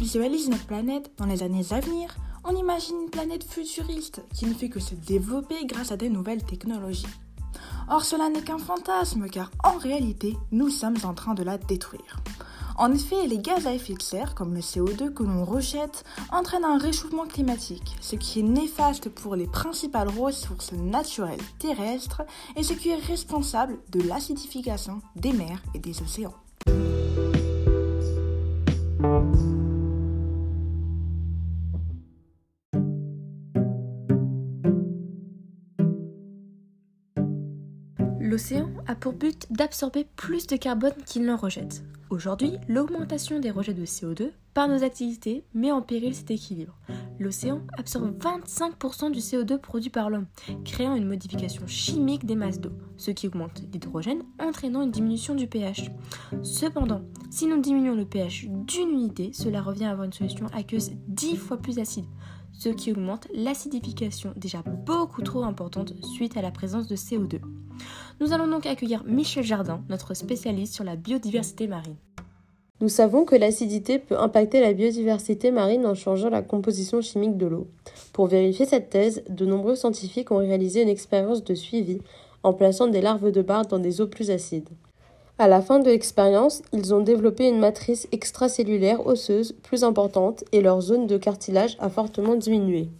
visualise notre planète dans les années à venir, on imagine une planète futuriste qui ne fait que se développer grâce à des nouvelles technologies. Or, cela n'est qu'un fantasme car en réalité, nous sommes en train de la détruire. En effet, les gaz à effet de serre, comme le CO2 que l'on rejette, entraînent un réchauffement climatique, ce qui est néfaste pour les principales ressources naturelles terrestres et ce qui est responsable de l'acidification des mers et des océans. L'océan a pour but d'absorber plus de carbone qu'il n'en rejette. Aujourd'hui, l'augmentation des rejets de CO2 par nos activités met en péril cet équilibre. L'océan absorbe 25% du CO2 produit par l'homme, créant une modification chimique des masses d'eau, ce qui augmente l'hydrogène, entraînant une diminution du pH. Cependant, si nous diminuons le pH d'une unité, cela revient à avoir une solution aqueuse 10 fois plus acide, ce qui augmente l'acidification déjà beaucoup trop importante suite à la présence de CO2. Nous allons donc accueillir Michel Jardin, notre spécialiste sur la biodiversité marine. Nous savons que l'acidité peut impacter la biodiversité marine en changeant la composition chimique de l'eau. Pour vérifier cette thèse, de nombreux scientifiques ont réalisé une expérience de suivi en plaçant des larves de bardes dans des eaux plus acides. À la fin de l'expérience, ils ont développé une matrice extracellulaire osseuse plus importante et leur zone de cartilage a fortement diminué.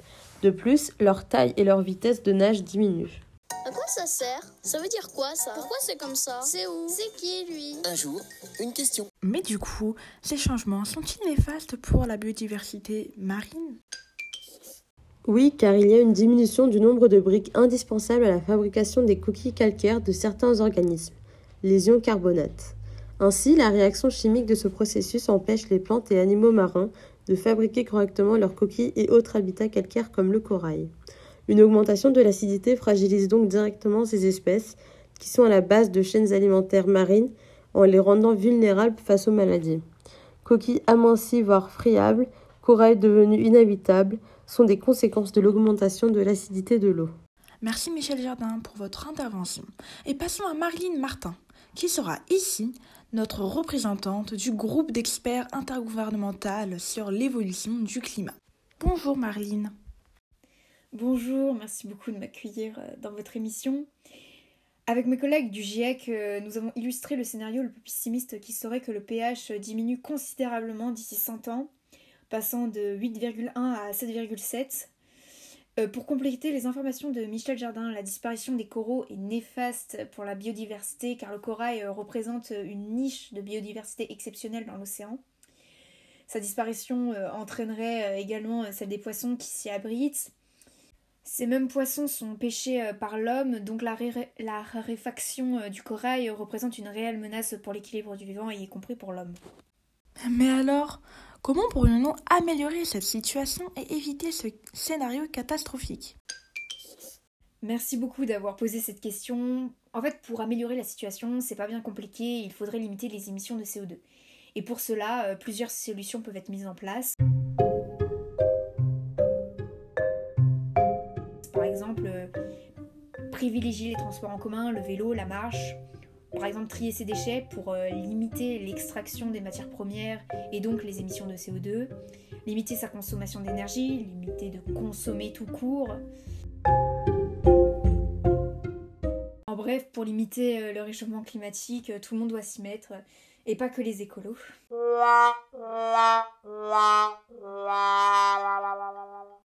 De plus, leur taille et leur vitesse de nage diminuent. À quoi ça sert? Ça veut dire quoi ça? Pourquoi c'est comme ça? C'est où? C'est qui lui? Un jour, une question. Mais du coup, ces changements sont-ils néfastes pour la biodiversité marine? Oui, car il y a une diminution du nombre de briques indispensables à la fabrication des coquilles calcaires de certains organismes, les ions carbonates. Ainsi, la réaction chimique de ce processus empêche les plantes et animaux marins de fabriquer correctement leurs coquilles et autres habitats calcaires comme le corail. Une augmentation de l'acidité fragilise donc directement ces espèces qui sont à la base de chaînes alimentaires marines en les rendant vulnérables face aux maladies. Coquilles amincies voire friables, corail devenu inhabitable sont des conséquences de l'augmentation de l'acidité de l'eau. Merci Michel Jardin pour votre intervention. Et passons à Marlene Martin, qui sera ici notre représentante du groupe d'experts intergouvernemental sur l'évolution du climat. Bonjour Marlene. Bonjour, merci beaucoup de m'accueillir euh, dans votre émission. Avec mes collègues du GIEC, euh, nous avons illustré le scénario le plus pessimiste qui serait que le pH diminue considérablement d'ici 100 ans, passant de 8,1 à 7,7. Euh, pour compléter les informations de Michel Jardin, la disparition des coraux est néfaste pour la biodiversité car le corail représente une niche de biodiversité exceptionnelle dans l'océan. Sa disparition entraînerait également celle des poissons qui s'y abritent, ces mêmes poissons sont pêchés euh, par l'homme, donc la, raréfaction euh, du corail représente une réelle menace pour l'équilibre du vivant, y compris pour l'homme. Mais alors, comment pourrions-nous améliorer cette situation et éviter ce scénario catastrophique? Merci beaucoup d'avoir posé cette question. En fait, pour améliorer la situation, c'est pas bien compliqué, il faudrait limiter les émissions de CO2. Et pour cela, euh, plusieurs solutions peuvent être mises en place. privilégier les transports en commun, le vélo, la marche. Par exemple, trier ses déchets pour euh, limiter l'extraction des matières premières et donc les émissions de CO2. Limiter sa consommation d'énergie, limiter de consommer tout court. En bref, pour limiter euh, le réchauffement climatique, euh, tout le monde doit s'y mettre et pas que les écolos.